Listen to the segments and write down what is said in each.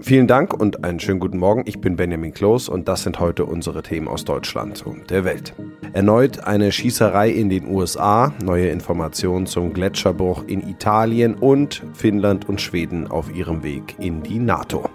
Vielen Dank und einen schönen guten Morgen. Ich bin Benjamin Kloß und das sind heute unsere Themen aus Deutschland und der Welt. Erneut eine Schießerei in den USA, neue Informationen zum Gletscherbruch in Italien und Finnland und Schweden auf ihrem Weg in die NATO.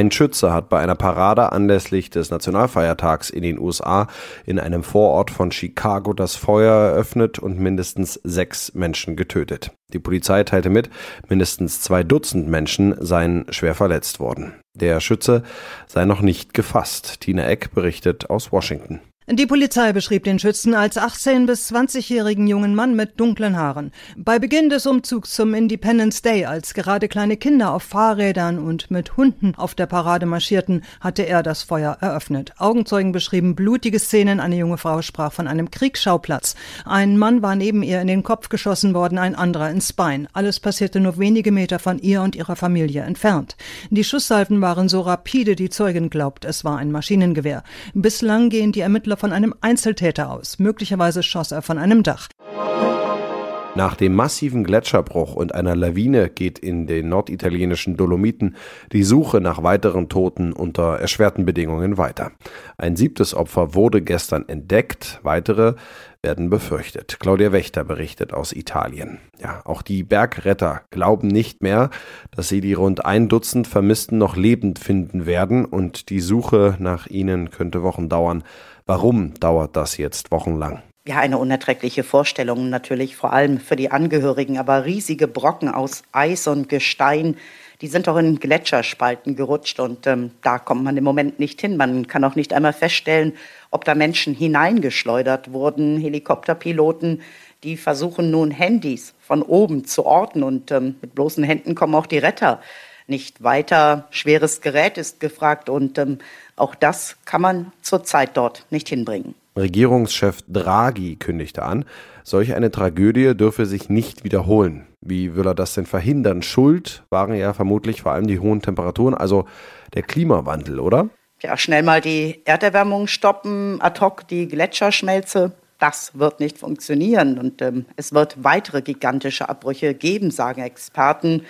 Ein Schütze hat bei einer Parade anlässlich des Nationalfeiertags in den USA in einem Vorort von Chicago das Feuer eröffnet und mindestens sechs Menschen getötet. Die Polizei teilte mit, mindestens zwei Dutzend Menschen seien schwer verletzt worden. Der Schütze sei noch nicht gefasst. Tina Eck berichtet aus Washington. Die Polizei beschrieb den Schützen als 18- bis 20-jährigen jungen Mann mit dunklen Haaren. Bei Beginn des Umzugs zum Independence Day, als gerade kleine Kinder auf Fahrrädern und mit Hunden auf der Parade marschierten, hatte er das Feuer eröffnet. Augenzeugen beschrieben blutige Szenen. Eine junge Frau sprach von einem Kriegsschauplatz. Ein Mann war neben ihr in den Kopf geschossen worden, ein anderer ins Bein. Alles passierte nur wenige Meter von ihr und ihrer Familie entfernt. Die Schusssalven waren so rapide, die Zeugin glaubt, es war ein Maschinengewehr. Bislang gehen die Ermittler von einem Einzeltäter aus. Möglicherweise schoss er von einem Dach. Nach dem massiven Gletscherbruch und einer Lawine geht in den norditalienischen Dolomiten die Suche nach weiteren Toten unter erschwerten Bedingungen weiter. Ein siebtes Opfer wurde gestern entdeckt, weitere werden befürchtet. Claudia Wächter berichtet aus Italien. Ja, auch die Bergretter glauben nicht mehr, dass sie die rund ein Dutzend Vermissten noch lebend finden werden und die Suche nach ihnen könnte Wochen dauern. Warum dauert das jetzt wochenlang? Ja, eine unerträgliche Vorstellung natürlich, vor allem für die Angehörigen, aber riesige Brocken aus Eis und Gestein, die sind auch in Gletscherspalten gerutscht und ähm, da kommt man im Moment nicht hin. Man kann auch nicht einmal feststellen, ob da Menschen hineingeschleudert wurden. Helikopterpiloten, die versuchen nun Handys von oben zu orten und ähm, mit bloßen Händen kommen auch die Retter nicht weiter. Schweres Gerät ist gefragt und ähm, auch das kann man zurzeit dort nicht hinbringen. Regierungschef Draghi kündigte an, solch eine Tragödie dürfe sich nicht wiederholen. Wie will er das denn verhindern? Schuld waren ja vermutlich vor allem die hohen Temperaturen, also der Klimawandel, oder? Ja, schnell mal die Erderwärmung stoppen, ad hoc die Gletscherschmelze. Das wird nicht funktionieren und ähm, es wird weitere gigantische Abbrüche geben, sagen Experten.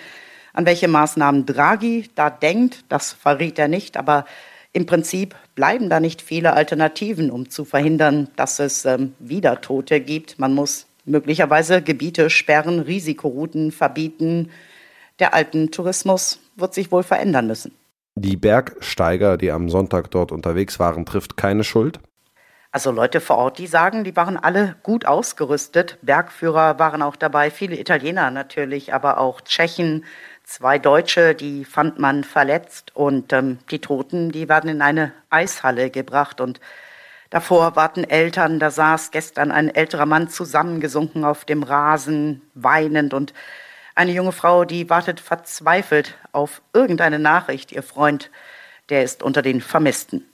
An welche Maßnahmen Draghi da denkt, das verriet er nicht, aber im Prinzip bleiben da nicht viele Alternativen, um zu verhindern, dass es ähm, wieder Tote gibt. Man muss möglicherweise Gebiete sperren, Risikorouten verbieten. Der Alpentourismus wird sich wohl verändern müssen. Die Bergsteiger, die am Sonntag dort unterwegs waren, trifft keine Schuld? Also Leute vor Ort, die sagen, die waren alle gut ausgerüstet. Bergführer waren auch dabei, viele Italiener natürlich, aber auch Tschechen, Zwei Deutsche, die fand man verletzt und ähm, die Toten, die werden in eine Eishalle gebracht und davor warten Eltern, da saß gestern ein älterer Mann zusammengesunken auf dem Rasen, weinend und eine junge Frau, die wartet verzweifelt auf irgendeine Nachricht. Ihr Freund, der ist unter den Vermissten.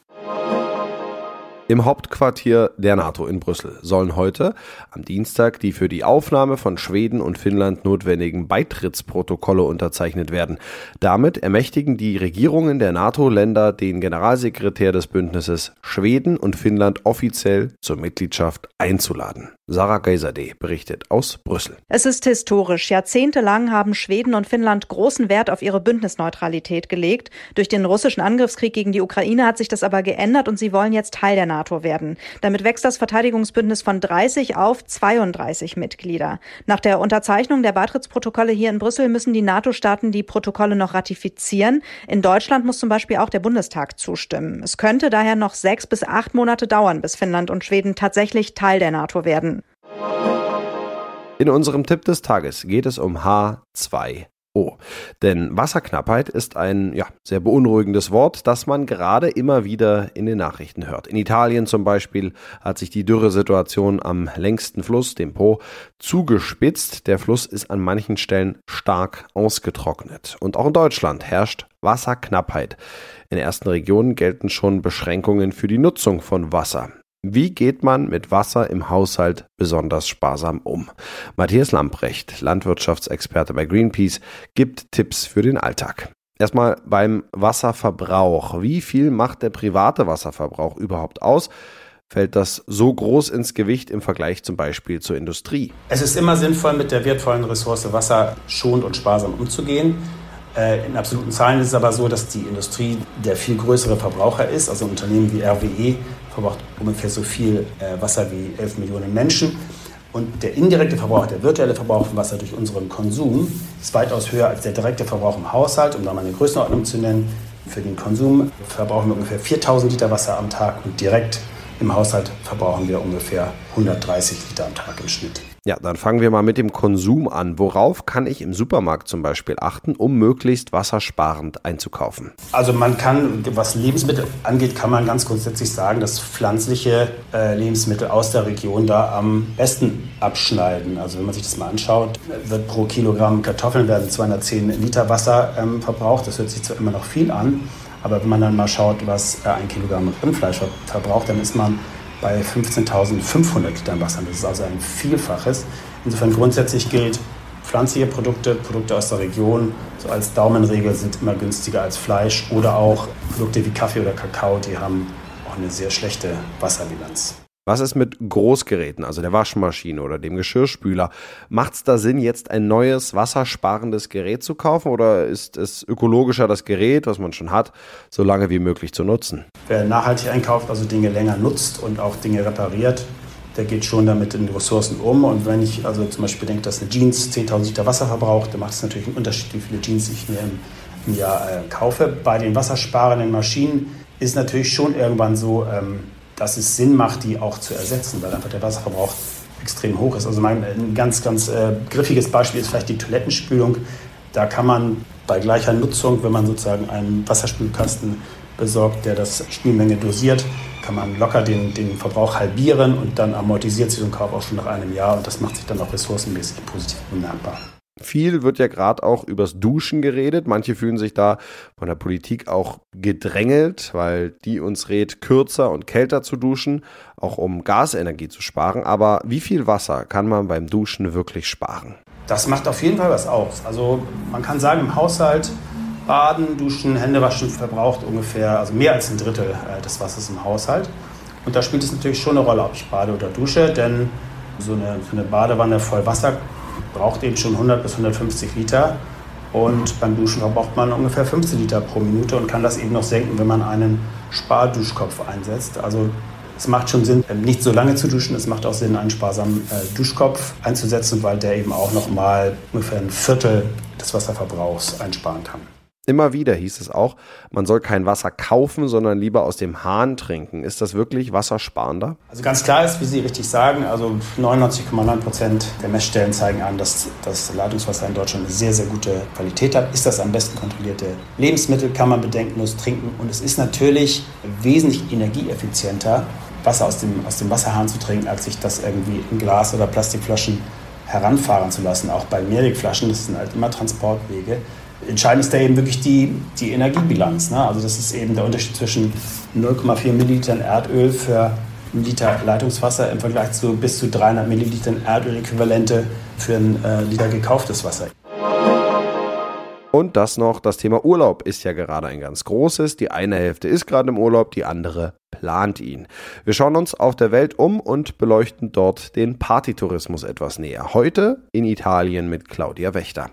Im Hauptquartier der NATO in Brüssel sollen heute am Dienstag die für die Aufnahme von Schweden und Finnland notwendigen Beitrittsprotokolle unterzeichnet werden. Damit ermächtigen die Regierungen der NATO-Länder den Generalsekretär des Bündnisses Schweden und Finnland offiziell zur Mitgliedschaft einzuladen. Sarah Geiserde berichtet aus Brüssel. Es ist historisch. Jahrzehntelang haben Schweden und Finnland großen Wert auf ihre Bündnisneutralität gelegt. Durch den russischen Angriffskrieg gegen die Ukraine hat sich das aber geändert und sie wollen jetzt Teil der NATO werden. Damit wächst das Verteidigungsbündnis von 30 auf 32 Mitglieder. Nach der Unterzeichnung der Beitrittsprotokolle hier in Brüssel müssen die NATO-Staaten die Protokolle noch ratifizieren. In Deutschland muss zum Beispiel auch der Bundestag zustimmen. Es könnte daher noch sechs bis acht Monate dauern, bis Finnland und Schweden tatsächlich Teil der NATO werden. In unserem Tipp des Tages geht es um H2O. Denn Wasserknappheit ist ein ja, sehr beunruhigendes Wort, das man gerade immer wieder in den Nachrichten hört. In Italien zum Beispiel hat sich die Dürresituation am längsten Fluss, dem Po, zugespitzt. Der Fluss ist an manchen Stellen stark ausgetrocknet. Und auch in Deutschland herrscht Wasserknappheit. In ersten Regionen gelten schon Beschränkungen für die Nutzung von Wasser. Wie geht man mit Wasser im Haushalt besonders sparsam um? Matthias Lamprecht, Landwirtschaftsexperte bei Greenpeace, gibt Tipps für den Alltag. Erstmal beim Wasserverbrauch. Wie viel macht der private Wasserverbrauch überhaupt aus? Fällt das so groß ins Gewicht im Vergleich zum Beispiel zur Industrie? Es ist immer sinnvoll, mit der wertvollen Ressource Wasser schonend und sparsam umzugehen. Äh, in absoluten Zahlen ist es aber so, dass die Industrie der viel größere Verbraucher ist. Also Unternehmen wie RWE verbraucht ungefähr so viel äh, Wasser wie 11 Millionen Menschen. Und der indirekte Verbrauch, der virtuelle Verbrauch von Wasser durch unseren Konsum ist weitaus höher als der direkte Verbrauch im Haushalt. Um da mal eine Größenordnung zu nennen, für den Konsum verbrauchen wir ungefähr 4000 Liter Wasser am Tag und direkt im Haushalt verbrauchen wir ungefähr 130 Liter am Tag im Schnitt. Ja, dann fangen wir mal mit dem Konsum an. Worauf kann ich im Supermarkt zum Beispiel achten, um möglichst wassersparend einzukaufen? Also man kann, was Lebensmittel angeht, kann man ganz grundsätzlich sagen, dass pflanzliche äh, Lebensmittel aus der Region da am besten abschneiden. Also wenn man sich das mal anschaut, wird pro Kilogramm Kartoffeln werden 210 Liter Wasser ähm, verbraucht. Das hört sich zwar immer noch viel an, aber wenn man dann mal schaut, was äh, ein Kilogramm Rindfleisch verbraucht, dann ist man bei 15.500 Litern Wasser. Das ist also ein Vielfaches. Insofern grundsätzlich gilt, pflanzliche Produkte, Produkte aus der Region, so als Daumenregel sind immer günstiger als Fleisch oder auch Produkte wie Kaffee oder Kakao, die haben auch eine sehr schlechte Wasserbilanz. Was ist mit Großgeräten, also der Waschmaschine oder dem Geschirrspüler? Macht es da Sinn, jetzt ein neues wassersparendes Gerät zu kaufen oder ist es ökologischer, das Gerät, was man schon hat, so lange wie möglich zu nutzen? Wer nachhaltig einkauft, also Dinge länger nutzt und auch Dinge repariert, der geht schon damit in Ressourcen um. Und wenn ich also zum Beispiel denke, dass eine Jeans 10.000 Liter Wasser verbraucht, dann macht es natürlich einen Unterschied, wie viele Jeans ich mir im, Jahr äh, kaufe. Bei den wassersparenden Maschinen ist natürlich schon irgendwann so, ähm, dass es Sinn macht, die auch zu ersetzen, weil einfach der Wasserverbrauch extrem hoch ist. Also mein, ein ganz, ganz äh, griffiges Beispiel ist vielleicht die Toilettenspülung. Da kann man bei gleicher Nutzung, wenn man sozusagen einen Wasserspülkasten besorgt, der das Spülmenge dosiert, kann man locker den, den Verbrauch halbieren und dann amortisiert sich so ein Kauf auch schon nach einem Jahr und das macht sich dann auch ressourcenmäßig positiv bemerkbar. Viel wird ja gerade auch übers Duschen geredet. Manche fühlen sich da von der Politik auch gedrängelt, weil die uns rät, kürzer und kälter zu duschen, auch um Gasenergie zu sparen. Aber wie viel Wasser kann man beim Duschen wirklich sparen? Das macht auf jeden Fall was aus. Also man kann sagen, im Haushalt Baden, Duschen, Händewaschen verbraucht ungefähr, also mehr als ein Drittel äh, des Wassers im Haushalt. Und da spielt es natürlich schon eine Rolle, ob ich bade oder dusche, denn so eine, so eine Badewanne voll Wasser braucht eben schon 100 bis 150 Liter. Und beim Duschen verbraucht man ungefähr 15 Liter pro Minute und kann das eben noch senken, wenn man einen Sparduschkopf einsetzt. Also es macht schon Sinn, nicht so lange zu duschen. Es macht auch Sinn, einen sparsamen äh, Duschkopf einzusetzen, weil der eben auch noch mal ungefähr ein Viertel des Wasserverbrauchs einsparen kann. Immer wieder hieß es auch, man soll kein Wasser kaufen, sondern lieber aus dem Hahn trinken. Ist das wirklich wassersparender? Also ganz klar ist, wie Sie richtig sagen, also 99,9 Prozent der Messstellen zeigen an, dass das Leitungswasser in Deutschland eine sehr, sehr gute Qualität hat. Ist das am besten kontrollierte Lebensmittel, kann man bedenkenlos trinken. Und es ist natürlich wesentlich energieeffizienter, Wasser aus dem, aus dem Wasserhahn zu trinken, als sich das irgendwie in Glas- oder Plastikflaschen heranfahren zu lassen. Auch bei Mehrwegflaschen, das sind halt immer Transportwege entscheidend ist da eben wirklich die, die Energiebilanz. Ne? Also das ist eben der Unterschied zwischen 0,4 Millilitern Erdöl für einen Liter Leitungswasser im Vergleich zu bis zu 300 Millilitern Erdöl-Äquivalente für ein äh, Liter gekauftes Wasser. Und das noch, das Thema Urlaub ist ja gerade ein ganz großes. Die eine Hälfte ist gerade im Urlaub, die andere plant ihn. Wir schauen uns auf der Welt um und beleuchten dort den Partytourismus etwas näher. Heute in Italien mit Claudia Wächter.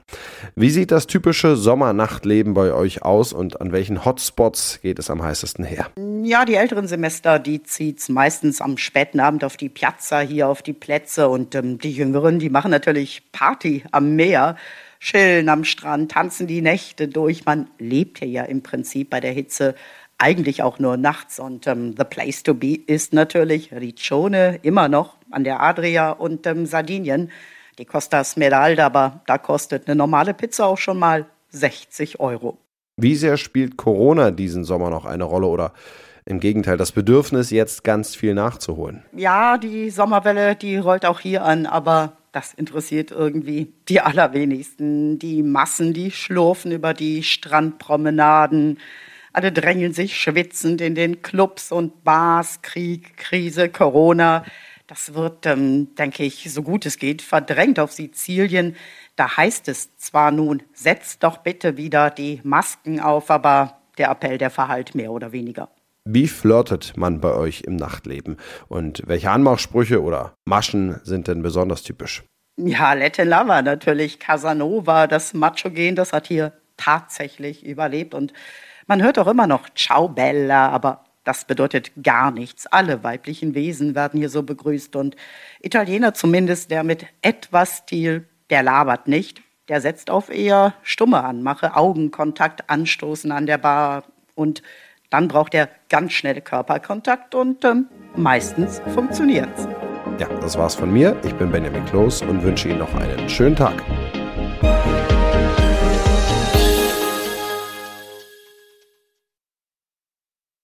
Wie sieht das typische Sommernachtleben bei euch aus und an welchen Hotspots geht es am heißesten her? Ja, die älteren Semester, die zieht's meistens am späten Abend auf die Piazza, hier auf die Plätze und ähm, die Jüngeren, die machen natürlich Party am Meer chillen am Strand, tanzen die Nächte durch. Man lebt hier ja im Prinzip bei der Hitze eigentlich auch nur nachts. Und ähm, the place to be ist natürlich Riccione, immer noch an der Adria und ähm, Sardinien. Die Costa Smeralda, aber da kostet eine normale Pizza auch schon mal 60 Euro. Wie sehr spielt Corona diesen Sommer noch eine Rolle oder im Gegenteil, das Bedürfnis, jetzt ganz viel nachzuholen? Ja, die Sommerwelle, die rollt auch hier an, aber das interessiert irgendwie die allerwenigsten. Die Massen, die schlurfen über die Strandpromenaden. Alle drängeln sich schwitzend in den Clubs und Bars. Krieg, Krise, Corona. Das wird, ähm, denke ich, so gut es geht, verdrängt auf Sizilien. Da heißt es zwar nun, setzt doch bitte wieder die Masken auf, aber der Appell, der verhallt mehr oder weniger. Wie flirtet man bei euch im Nachtleben? Und welche Anmachsprüche oder Maschen sind denn besonders typisch? Ja, Latin Lover natürlich. Casanova, das Macho-Gen, das hat hier tatsächlich überlebt. Und man hört auch immer noch Ciao Bella, aber das bedeutet gar nichts. Alle weiblichen Wesen werden hier so begrüßt. Und Italiener zumindest, der mit etwas Stil, der labert nicht. Der setzt auf eher stumme Anmache, Augenkontakt, Anstoßen an der Bar. Und dann braucht er ganz schnell Körperkontakt und ähm, meistens funktioniert's. Ja, das war's von mir. Ich bin Benjamin Kloß und wünsche Ihnen noch einen schönen Tag.